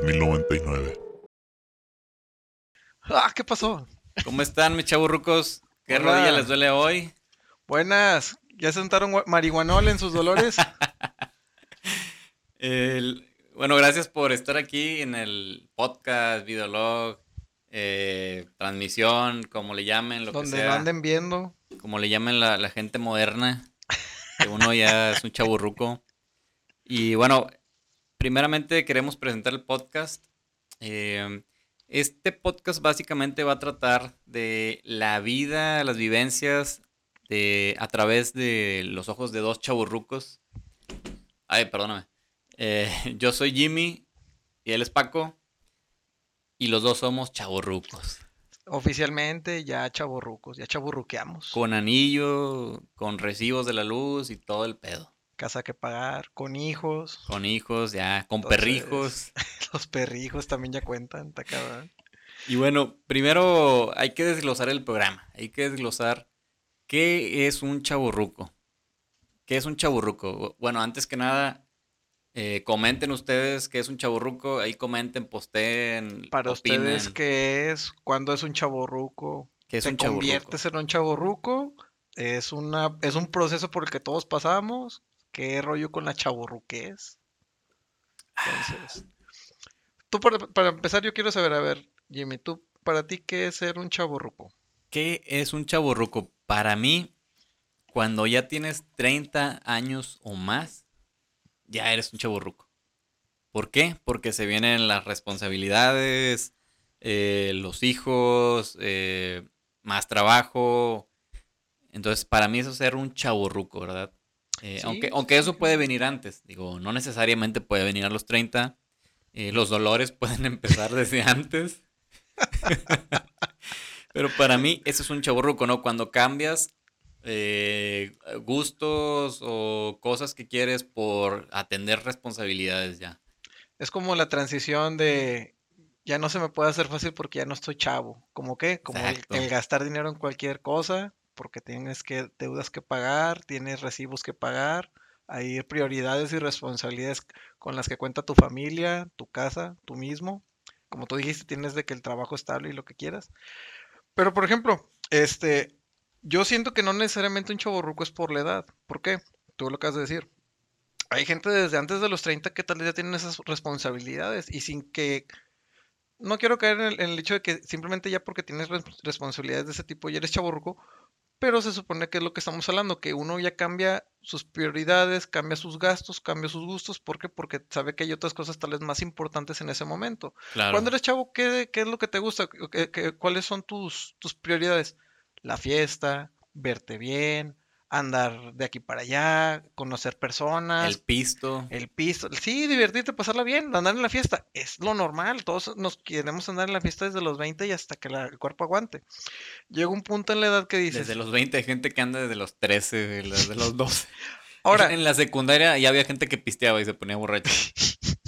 2099. Ah, ¿qué pasó? ¿Cómo están, mis chaburrucos? ¿Qué Hola. rodilla les duele hoy? Buenas. ¿Ya sentaron marihuanol en sus dolores? El- bueno, gracias por estar aquí en el podcast, videolog, eh, transmisión, como le llamen, lo que donde lo sea. anden viendo. como le llamen la, la gente moderna, que uno ya es un chaburruco. Y bueno, primeramente queremos presentar el podcast. Eh, este podcast básicamente va a tratar de la vida, las vivencias de, a través de los ojos de dos chaburrucos. Ay, perdóname. Eh, yo soy Jimmy y él es Paco. Y los dos somos chaburrucos. Oficialmente ya chaborrucos, ya chaburruqueamos. Con anillo, con recibos de la luz y todo el pedo. Casa que pagar, con hijos. Con hijos, ya, con Entonces- perrijos. Los perrijos también ya cuentan, está cabrón. Y bueno, primero hay que desglosar el programa. Hay que desglosar qué es un chaburruco. ¿Qué es un chaburruco? Bueno, antes que nada, eh, comenten ustedes qué es un chaburruco. Ahí comenten, posteen, Para opinen. ustedes, ¿qué es? ¿Cuándo es un chaborruco? ¿Qué es ¿Te un chaburruco? conviertes en un chaborruco? ¿Es, una, ¿Es un proceso por el que todos pasamos? ¿Qué rollo con la chaborruquez? Entonces, tú para, para empezar yo quiero saber, a ver, Jimmy, tú, para ti, ¿qué es ser un chaborruco? ¿Qué es un chaburruco? Para mí, cuando ya tienes 30 años o más, ya eres un chaburruco. ¿Por qué? Porque se vienen las responsabilidades, eh, los hijos, eh, más trabajo. Entonces, para mí eso es ser un chaburruco, ¿verdad? Eh, Sí, aunque sí, aunque eso puede venir antes, digo, no necesariamente puede venir a los 30. eh, los dolores pueden empezar desde antes. Pero para mí eso es un chaburruco, ¿no? Cuando cambias eh, gustos o cosas que quieres por atender responsabilidades ya. Es como la transición de ya no se me puede hacer fácil porque ya no estoy chavo. ¿Cómo qué? Como el gastar dinero en cualquier cosa porque tienes que deudas que pagar, tienes recibos que pagar, hay prioridades y responsabilidades con las que cuenta tu familia, tu casa, tú mismo. Como tú dijiste, tienes de que el trabajo estable y lo que quieras. Pero por ejemplo, este, yo siento que no necesariamente un chavorruco es por la edad. ¿Por qué? Tú lo acabas de decir. Hay gente desde antes de los 30 que tal vez ya tienen esas responsabilidades y sin que... No quiero caer en el, en el hecho de que simplemente ya porque tienes res- responsabilidades de ese tipo ya eres chavorruco, pero se supone que es lo que estamos hablando, que uno ya cambia sus prioridades, cambia sus gastos, cambia sus gustos. ¿Por qué? Porque sabe que hay otras cosas tal vez más importantes en ese momento. Claro. Cuando eres chavo, ¿qué, qué es lo que te gusta? ¿Qué- qué- cuáles son tus, tus prioridades? La fiesta, verte bien, andar de aquí para allá, conocer personas, El pisto. el piso. Sí, divertirte, pasarla bien, andar en la fiesta. Es lo normal. Todos nos queremos andar en la fiesta desde los 20 y hasta que la- el cuerpo aguante. Llega un punto en la edad que dices, Desde los 20 hay gente que anda desde los 13, de los- desde los 12. ahora, En la secundaria ya había gente que pisteaba y se ponía borracho.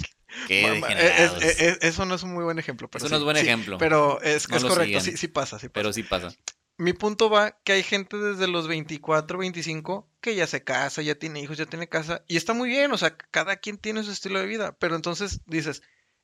Es- es- es- eso no es un muy buen ejemplo. Pero Eso no sí, es buen sí, ejemplo. Pero es, No correcto, sí, sí pasa, sí pasa. Pero sí pasa. Mi punto va que hay gente desde los 24, 25 que ya se casa, ya tiene hijos, ya tiene casa y está muy bien, o sea, cada quien tiene su estilo de vida, pero entonces dices,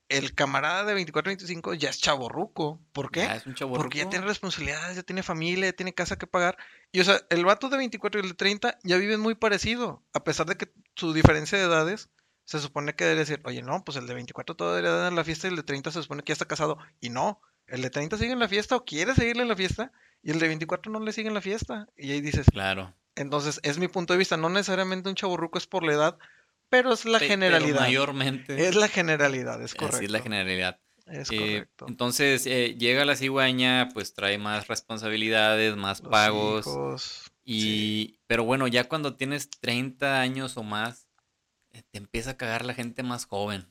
el camarada de 24, 25 ya es chaborruco, ¿por qué? Ya es un chavorruco. Porque ya tiene responsabilidades, ya tiene familia, ya tiene casa que pagar. Y o sea, el vato de 24 y el de 30 ya viven muy parecido, a pesar de que su diferencia de edades se supone que debe decir, oye, no, pues el de 24 todavía dar en la fiesta y el de 30 se supone que ya está casado. Y no, el de 30 sigue en la fiesta o quiere seguirle en la fiesta y el de 24 no le sigue en la fiesta. Y ahí dices, Claro. entonces es mi punto de vista, no necesariamente un chaburruco es por la edad, pero es la Pe- pero generalidad. mayormente. Es la generalidad, es así correcto. es la generalidad. Es Eh, correcto. entonces, eh, llega la cigüeña, pues trae más responsabilidades, más Los pagos. hijos, Y, pero bueno, ya cuando tienes 30 años o más, eh, te empieza a cagar la gente más joven.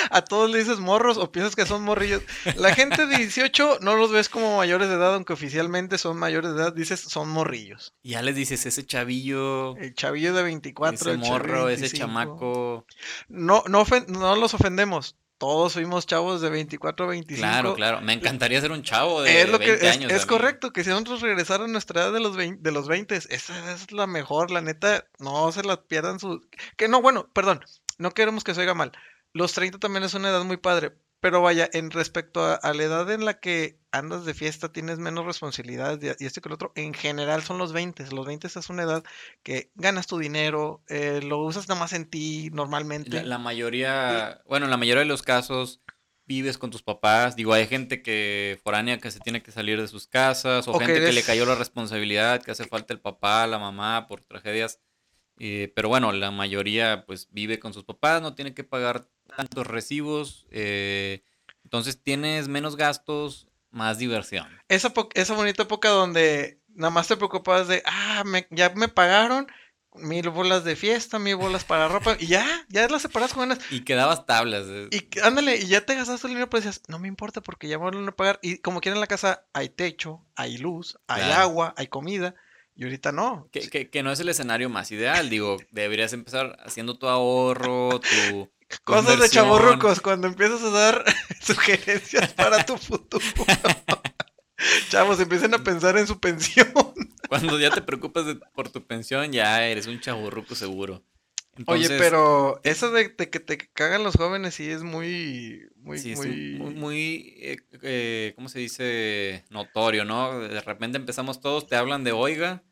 a todos le dices morros o piensas que son morrillos. La gente de 18 no los ves como mayores de edad, aunque oficialmente son mayores de edad, dices son morrillos. Y ya les dices, ese chavillo, El chavillo de 24, ese morro, ese 25. chamaco. No, no, no los ofendemos. Todos fuimos chavos de 24 a 25. Claro, claro. Me encantaría ser un chavo de Es lo que 20 es, años. es correcto, que si nosotros regresara a nuestra edad de los 20, de los 20, esa es la mejor, la neta, no se la pierdan su... Que no, bueno, perdón, no queremos que se oiga mal. Los 30 también es una edad muy padre. Pero vaya, en respecto a, a la edad en la que andas de fiesta, tienes menos responsabilidades y esto que lo otro, en general son los 20. Los 20 es una edad que ganas tu dinero, eh, lo usas nada más en ti normalmente. la mayoría, bueno, en la mayoría de los casos vives con tus papás. Digo, hay gente que foránea que se tiene que salir de sus casas, o O que gente que le cayó la responsabilidad, que hace falta el papá, la mamá por tragedias. Eh, pero bueno, la mayoría pues vive con sus papás, no tiene que pagar tantos recibos. eh, entonces tienes menos gastos, más diversión. Esa, esa bonita época donde nada más te preocupabas de, ah, me- ya me pagaron mil bolas de fiesta, mil bolas para ropa, y ya, ya las separas con ganas. Y quedabas tablas. eh. Y ándale, y ya te gastaste el dinero, pero decías, no me importa porque ya me van a pagar. Y como quiera en la casa hay techo, hay luz, hay Claro. agua, hay comida. Y ahorita no. Que, que- que no es el escenario más ideal, digo, deberías empezar haciendo tu ahorro, tu... Cosas de chavorrucos cuando empiezas a dar sugerencias para tu futuro. Chavos, empiecen a pensar en su pensión. Cuando ya te preocupas de- por tu pensión, ya eres un chaburruco seguro. Oye, pero eso de, de que te cagan los jóvenes sí es muy, muy, sí, muy, muy, eh, eh, ¿cómo se dice? Notorio, ¿no? De repente empezamos todos, te hablan de oiga,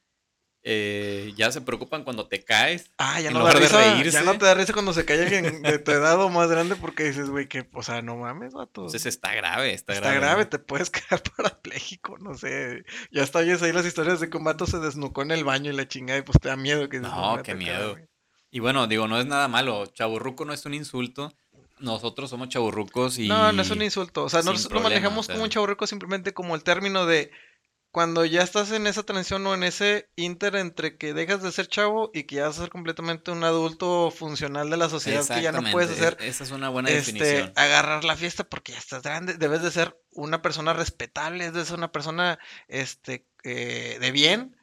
eh, ya se preocupan cuando te caes. Ah, ya no da risa, ya reírse. no te da risa cuando se cae alguien de tu edad o más grande porque dices, güey, que, o sea, no mames, vato. Entonces está grave, está, Está grave. grave, ¿no? te puedes quedar parapléjico, no sé. Ya está, oyes ahí las historias de que un vato se desnucó en el baño y la chingada y pues te da miedo que No, me qué miedo. güey". Y bueno, digo, no es nada malo. Chaburruco no es un insulto. Nosotros somos chaburrucos y... No, no es un insulto. O sea, nosotros lo manejamos o sea. como un chaburruco simplemente como el término de cuando ya estás en esa transición o en ese inter entre que dejas de ser chavo y que ya vas a ser completamente un adulto funcional de la sociedad que ya no puedes hacer e- Esa es una buena este, definición. agarrar la fiesta porque ya estás grande. Debes de ser una persona respetable, debes de ser una persona este, eh, de bien.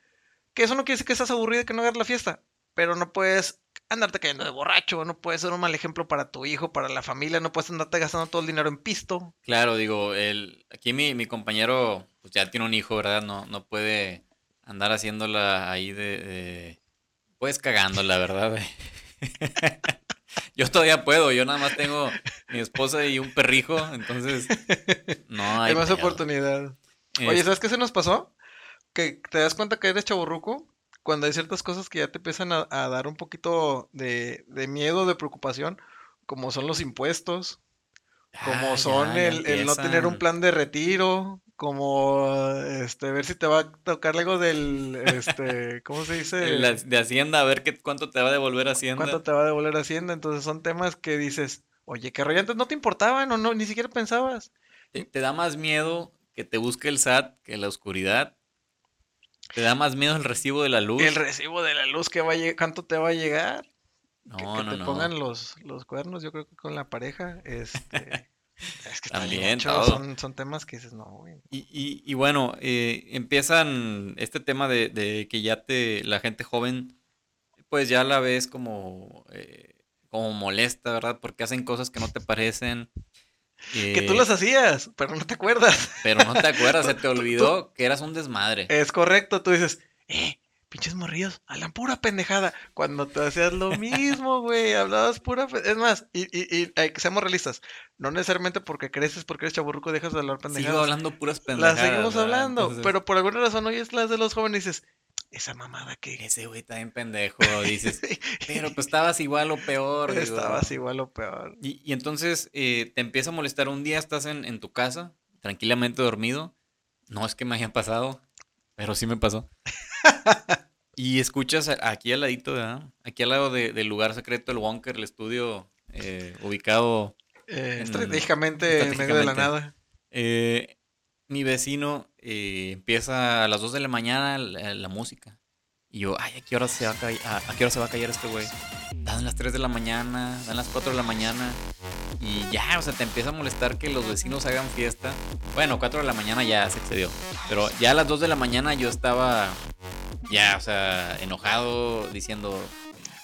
Que eso no quiere decir que estás aburrido y que no agarres la fiesta, pero no puedes andarte cayendo de borracho, no puedes ser un mal ejemplo para tu hijo, para la familia, no puedes andarte gastando todo el dinero en pisto. Claro, digo, el, aquí mi, mi compañero pues ya tiene un hijo, ¿verdad? No, no puede andar haciéndola ahí de, de- Pues cagándola, ¿verdad? yo todavía puedo, yo nada más tengo mi esposa y un perrijo, entonces no hay Hay más oportunidad. Oye, Es- ¿sabes qué se nos pasó? Que te das cuenta que eres chaburruco cuando hay ciertas cosas que ya te empiezan a, a dar un poquito de, de miedo, de preocupación, como son los impuestos, como Ah, son ya, ya el, no tener un plan de retiro, como este ver si te va a tocar algo del este, ¿cómo se dice? La- de Hacienda, a ver qué, cuánto te va a devolver Hacienda. ¿Cuánto te va a devolver Hacienda? Entonces son temas que dices, oye, que rollo antes no te importaban o no, ni siquiera pensabas. Te, te da más miedo que te busque el SAT que la oscuridad. Te da más miedo el recibo de la luz. El recibo de la luz que va a llegar, ¿cuánto te va a llegar? No, que, que no, te no. pongan los, los cuernos, yo creo que con la pareja, este, es que También, todo. son, son temas que dices, no, güey. Y, y- y bueno, eh, empiezan este tema de, de que ya te, la gente joven, pues ya la ves como, eh, como molesta, ¿verdad? Porque hacen cosas que no te parecen. Que tú eh, las hacías, pero no te acuerdas. Pero no te acuerdas, se te olvidó que eras un desmadre. Es correcto, tú dices, eh, pinches morrillos, hablan pura pendejada. Cuando te hacías lo mismo, güey, hablabas pura... Es más, y, y, y eh, seamos realistas, no necesariamente porque creces, porque eres chaburruco, dejas de hablar Sigo pendejadas. hablando puras pendejadas. Las seguimos ¿verdad? hablando, Entonces, pero por alguna razón oyes las de los jóvenes y dices, esa mamada que... Ese güey está pendejo, dices. Pero pues estabas igual o peor. digo. Estabas igual o peor. Y, y entonces eh, te empieza a molestar. Un día estás en, en tu casa, tranquilamente dormido. No es que me haya pasado, pero sí me pasó. y escuchas aquí al ladito, ¿verdad? Aquí al lado de- del lugar secreto, el bunker, el estudio eh, ubicado. Eh, En- estratégicamente en medio de la nada. eh, mi vecino eh, empieza a las 2 de la mañana la, la música. Y yo, ay, ¿a qué hora se va a, a, a qué hora se va a callar este güey? Dan las 3 de la mañana, dan las 4 de la mañana. Y ya, o sea, te empieza a molestar que los vecinos hagan fiesta. Bueno, 4 de la mañana ya se excedió. Pero ya a las 2 de la mañana yo estaba ya, o sea, enojado, diciendo,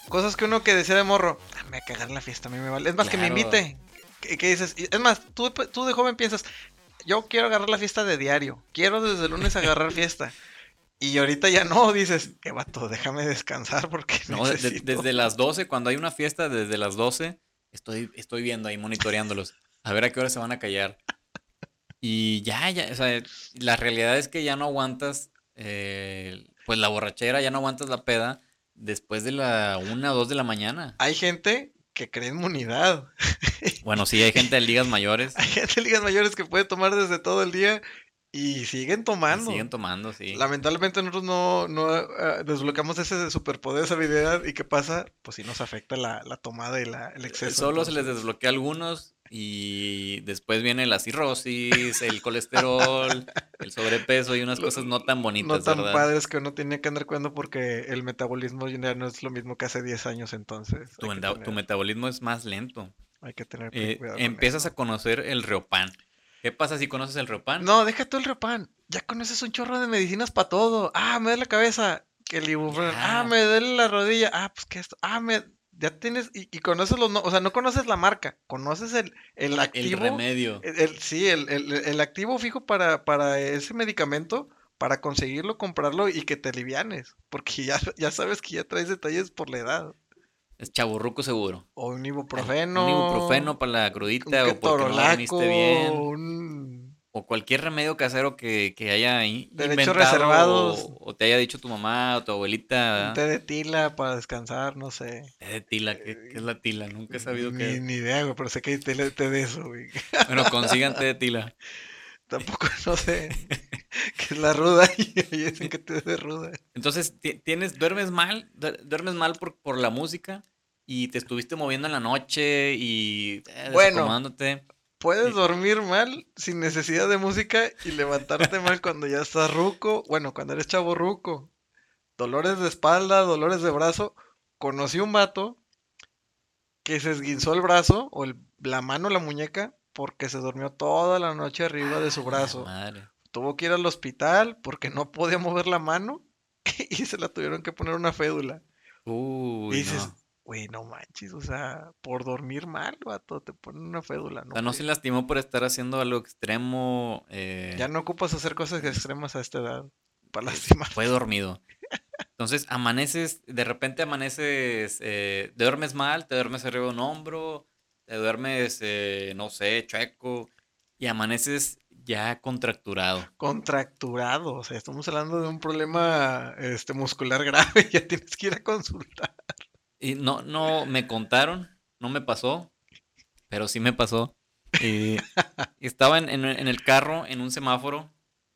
Cosas que uno que decía de morro, "Ah, me a cagar la fiesta, a mí me vale. Es más, que me invite. ¿Qué, qué dices? Es más, tú, tú de joven piensas, yo quiero agarrar la fiesta de diario. Quiero desde el lunes agarrar fiesta. Y ahorita ya no, dices, qué vato, déjame descansar porque no, de- de- necesito". desde las 12, cuando hay una fiesta, desde las 12, Estoy, estoy viendo ahí, monitoreándolos. A ver a qué hora se van a callar. Y ya, ya, o sea, la realidad es que ya no aguantas, eh, pues la borrachera, ya no aguantas la peda después de la una o dos de la mañana. Hay gente que cree inmunidad. Bueno, sí, hay gente de ligas mayores. Hay gente de ligas mayores que puede tomar desde todo el día y siguen y tomando. siguen tomando, sí. Lamentablemente nosotros no, no eh, desbloqueamos ese superpoder, esa habilidad. ¿Y qué pasa? Pues sí nos afecta la, la tomada y la, el exceso. Solo se les desbloquea a algunos y después viene la cirrosis, el colesterol, el sobrepeso y unas cosas no tan No bonitas, tan ¿verdad? padres que uno tiene que andar cuidando porque el metabolismo ya no es lo mismo que hace 10 años entonces. Tu, metabolismo es más lento. hay que tener Eh, cuidado empiezas eso. a conocer el Riopan. ¿Qué pasa si conoces el Riopan? No, deja tú el Repan. Ya conoces un chorro de medicinas para todo. Ah, me duele la cabeza. Que el ibuprofeno. Ah, me duele la rodilla. Ah, pues que esto. Ah, me. Ya tienes. Y, y conoces los. No, o sea, no conoces la marca. Conoces el, el el activo. remedio. el- el- sí, el, el- el activo fijo para, para ese medicamento. Para conseguirlo, comprarlo y que te alivianes. Porque ya, ya sabes que ya traes detalles por la edad. Es chaburruco seguro. O un ibuprofeno. Un ibuprofeno para la Un crudita o porque no dormiste bien. un O cualquier remedio casero que, que haya ahí Derechos inventado reservados. O, o te haya dicho tu mamá o tu abuelita. Un té de tila para descansar, no sé. Té de tila, ¿qué, qué es la tila? Nunca he sabido ni, qué es. ni idea, güey, pero sé que hay té, té de eso, güey. Bueno, consigan té de tila. Tampoco no sé qué es la ruda y dicen que té de ruda. Entonces, ti- tienes, duermes mal, du- duermes mal por, por la música y te estuviste moviendo en la noche y eh, Bueno. Puedes dormir mal sin necesidad de música y levantarte mal cuando ya estás ruco. Bueno, cuando eres chavo ruco. Dolores de espalda, dolores de brazo. Conocí un vato que se esguinzó el brazo o el- la mano, la muñeca, porque se durmió toda la noche arriba de su Ah, brazo. madre. tuvo que ir al hospital porque no podía mover la mano y se la tuvieron que poner una fédula. Uy, y dices, no. Güey, no manches, o sea, por dormir mal, vato, te ponen una fédula. O No, sea, no se lastimó por estar haciendo algo extremo. eh, Ya no ocupas hacer cosas extremas a esta edad para lastimar. fue dormido. Entonces amaneces, de repente amaneces, eh, te duermes mal, te duermes arriba de un hombro, te duermes, eh, no sé, chueco, y amaneces ya contracturado. Contracturado, o sea, estamos hablando de un problema este, muscular grave, ya tienes que ir a consultar. Y no, no me contaron, no me pasó, pero sí me pasó. Y estaba en, en- en el carro, en un semáforo,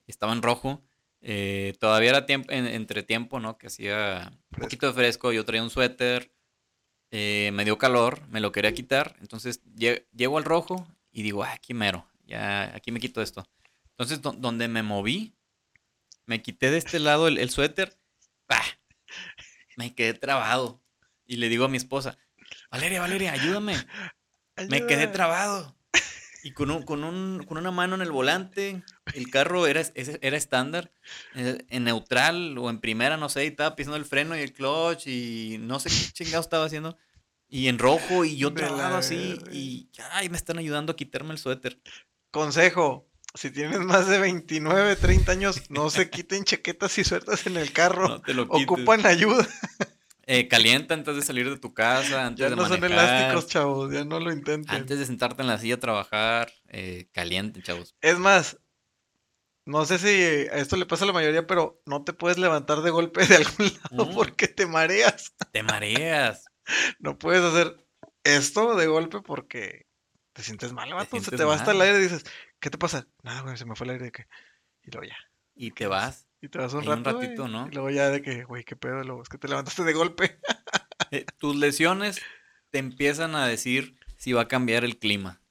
estaba en rojo. eh, todavía era tiempo, en- entre tiempo, ¿no? Que hacía un poquito de fresco, yo traía un suéter, eh, me dio calor, me lo quería quitar. Entonces lle- llego al rojo y digo, ah, aquí mero, ya aquí me quito esto. Entonces, do- donde me moví, me quité de este lado el, el suéter, ¡pah! me quedé trabado. Y le digo a mi esposa, Valeria, Valeria, ayúdame. Me quedé trabado. Y con, un, con, un, con una mano en el volante, el carro era, era estándar, eh, en neutral o en primera, no sé, y estaba pisando el freno y el clutch y no sé qué chingado estaba haciendo. Y en rojo y yo trabado así y ay, me están ayudando a quitarme el suéter. Consejo, si tienes más de 29, 30 años, no se quiten chaquetas y sueltas en el carro. No te lo. Ocupan ayuda. Eh, calienta antes de salir de tu casa, antes Ya de no son elásticos, chavos, ya no lo intenten. antes de sentarte en la silla a trabajar, eh, caliente, chavos. Es más, no sé si a esto le pasa a la mayoría, pero no te puedes levantar de golpe de algún lado Mm. porque te mareas. Te mareas. No puedes hacer esto de golpe porque te sientes mal, vato. Se sientes te va hasta el mal. aire y dices, ¿qué te pasa? Nada, güey, se me fue el aire de que. Y luego ya. Y te vas. Y te vas un un rato. güey, ratito, ¿no? Y luego ya de que, güey, qué pedo, luego es que te levantaste de golpe. Eh, tus lesiones te empiezan a decir si va a cambiar el clima.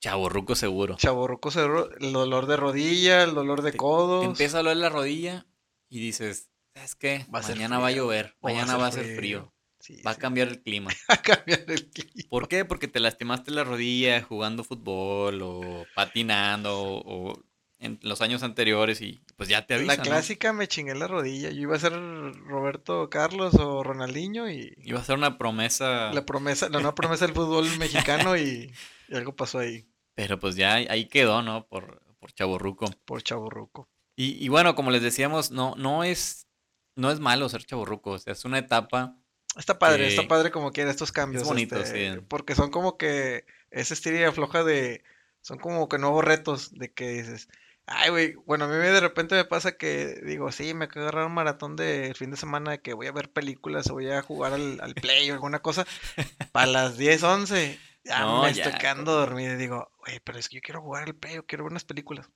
Chaborruco seguro. Chaborroco cerró, el dolor de rodilla, el dolor de. Te empieza a doler la rodilla y dices, ¿sabes qué? Va Mañana va a llover, mañana va a ser frío". frío, Sí, va a cambiar el clima. va a cambiar el clima. ¿Por qué? Porque te lastimaste la rodilla jugando fútbol o patinando o en los años anteriores y pues ya te La avisan, ¿no? clásica me chingué la rodilla. Yo iba a ser Roberto Carlos o Ronaldinho y Iba a ser una promesa, la promesa, la nueva promesa del fútbol mexicano y, y algo pasó ahí pero pues ya ahí quedó, ¿no? Por, por chaborruco. por Chaburruco. Y, y bueno, como les decíamos, no, no es, no es malo ser chaborruco, o sea, es una etapa Está padre, que está padre como quiera estos cambios. es bonito, este, sí. Porque son como que ese estilo y afloja de. Son como que nuevos retos de que dices. Ay, güey. Bueno, a mí de repente me pasa que digo, sí, me de agarrar un maratón de fin de semana de que voy a ver películas o voy a jugar al, al Play o alguna cosa. Para las 10, 11. Ya No, me ya, estoy quedando dormido y digo, güey, pero es que yo quiero jugar al Play o quiero ver unas películas.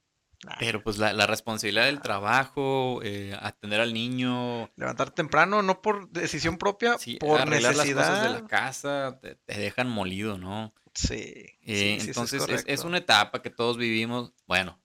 Nah, Pero pues la, la responsabilidad del trabajo, eh, atender al niño, levantar temprano, no por decisión propia, sí, por arreglar las cosas de la casa, te, te dejan molido, ¿no? Sí, Eh, sí, es entonces es, es correcto. una etapa que todos vivimos. Bueno,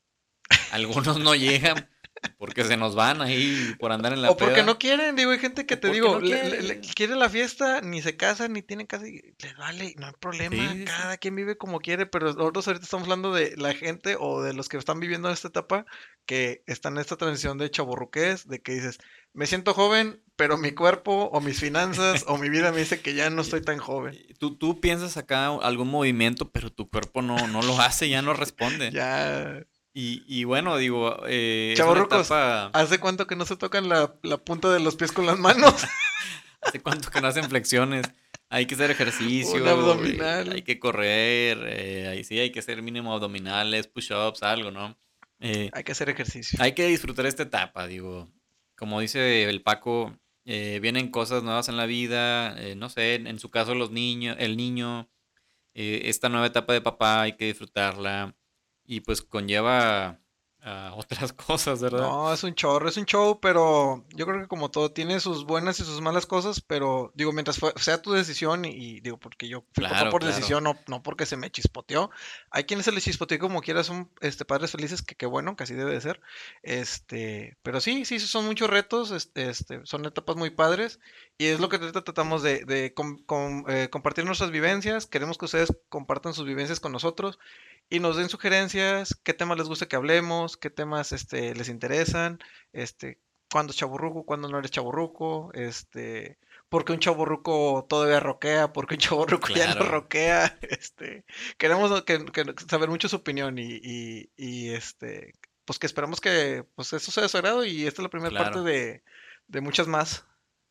algunos no llegan porque se nos van ahí por andar en la O porque peda. no quieren, digo, hay gente que O te digo, no le- quiere la fiesta, ni se casan, ni tienen casa, y les vale, no hay problema, Sí, sí. cada quien vive como quiere, pero nosotros ahorita estamos hablando de la gente o de los que están viviendo esta etapa, que están en esta transición de chaborruqués, de que dices, me siento joven, pero mi cuerpo o mis finanzas o mi vida me dice que ya no estoy tan joven. Tú, tú piensas acá algún movimiento, pero tu cuerpo no, no lo hace, ya no responde. Ya, Y, y bueno, digo, eh, Chavorrucos, etapa- ¿hace cuánto que no se tocan la, la punta de los pies con las manos? ¿Hace cuánto que no hacen flexiones? Hay que hacer ejercicio. Un abdominal. Hay que correr. eh, ahí sí, hay que hacer mínimo abdominales, push-ups, algo, ¿no? Eh, Hay que hacer ejercicio. hay que disfrutar esta etapa, digo. Como dice el Paco, eh, vienen cosas nuevas en la vida. eh, no sé, en, su caso los niños, el niño, esta nueva etapa de papá hay que disfrutarla. Y pues conlleva a otras cosas, ¿verdad? No, es un chorro, es un show, pero yo creo que como todo tiene sus buenas y sus malas cosas, pero digo, mientras fue- sea tu decisión y, y digo, porque yo fui Claro, por claro. decisión, no, no porque se me chispoteó. Hay quienes se les chispoteó como quiera, son este, padres felices, que qué bueno, que así debe de ser. Este, pero sí, sí, son muchos retos, este, este, son etapas muy padres y es lo que tratamos de, de com- com- eh, compartir nuestras vivencias. Queremos que ustedes compartan sus vivencias con nosotros y nos den sugerencias, qué temas les gusta que hablemos, qué temas este, les interesan, este, cuándo es chaburruco, cuándo no eres chaburruco, este, por qué un chaburruco todavía roquea, por qué un chaburruco ya no Claro. roquea, este, queremos que, que- saber mucho su opinión y, y, y, este, pues que esperamos que pues eso sea de su agrado y esta es la primera parte Claro. de, de muchas más.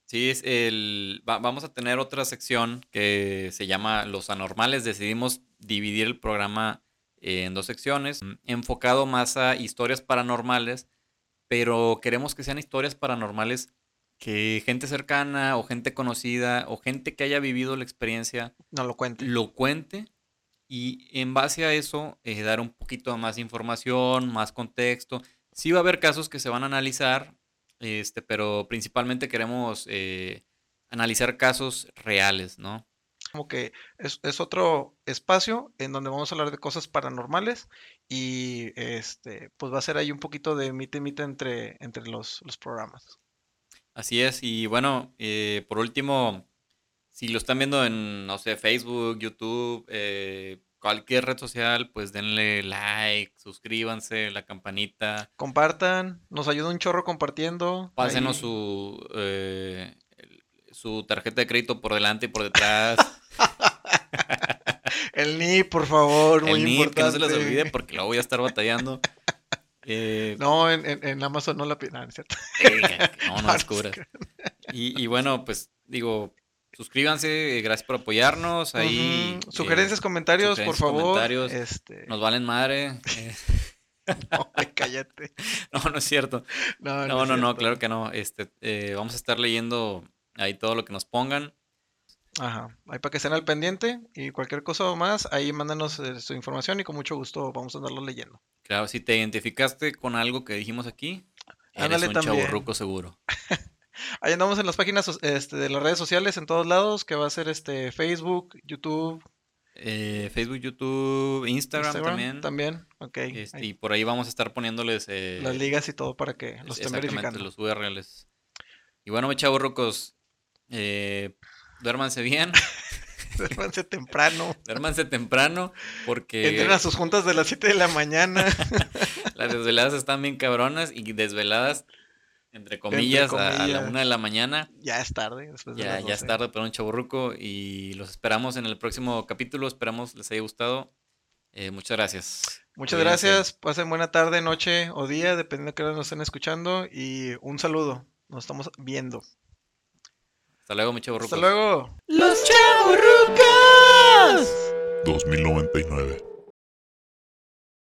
Sí, es el, va- vamos a tener otra sección que se llama Los Anormales. Decidimos dividir el programa en dos secciones, mm, enfocado más a historias paranormales, pero queremos que sean historias paranormales que gente cercana o gente conocida o gente que haya vivido la experiencia No lo cuente. lo cuente y en base a eso eh, dar un poquito más de información, más contexto. Sí va a haber casos que se van a analizar, este, pero principalmente queremos eh, analizar casos reales, ¿no? Como que es, es otro espacio en donde vamos a hablar de cosas paranormales y este pues va a ser ahí un poquito de mite mite entre, entre los, los programas. Así es, y bueno, eh, por último, si lo están viendo en, no sé, Facebook, YouTube, eh, cualquier red social, pues denle like, suscríbanse, la campanita, Compartan, nos ayuda un chorro compartiendo. pásenos ahí. su, eh, su tarjeta de crédito por delante y por detrás. El NI, por favor, muy el NIP, que no se les importante. olvide porque luego voy a estar batallando. Eh, No, en, en- en Amazon no la piden, no, es cierto. eh, no, no No, descubras. Y, y bueno, pues digo, suscríbanse, eh, gracias por apoyarnos. Ahí Ujú, Sugerencias, eh, comentarios, por favor. comentarios. Este, nos valen madre. eh, no, cállate. no, no es cierto. No, No, no, no, cierto. claro que no. Este, eh, vamos a estar leyendo ahí todo lo que nos pongan. Ajá, ahí para que estén al pendiente y cualquier cosa más, ahí mándanos eh, su información y con mucho gusto vamos a andarlo leyendo. Claro, si te identificaste con algo que dijimos aquí, eres Ándale un también. chaburruco seguro. Ahí andamos en las páginas este, de las redes sociales en todos lados, que va a ser este Facebook, YouTube, Eh, Facebook, YouTube, Instagram, Instagram también. ok. Este, ahí, y por ahí vamos a estar poniéndoles eh, las ligas y todo para que los estén verificando. los URLs. Y bueno, chaburrucos, eh, duérmanse bien, Duérmanse temprano. duérmanse temprano, porque Entren a sus juntas de las 7 de la mañana. las desveladas están bien cabronas y desveladas, entre comillas, a- A, la comillas. una de la mañana. ya es tarde, después de Ya, ya es 12. tarde para un chaburruco y los esperamos en el próximo capítulo. Esperamos les haya gustado. Eh, muchas gracias. Muchas Cuídense. gracias, pasen buena tarde, noche o día, dependiendo de qué hora nos estén escuchando. Y un saludo, nos estamos viendo. Hasta luego, mi chaburrucos. Hasta luego. Los chaburrucos. 2099.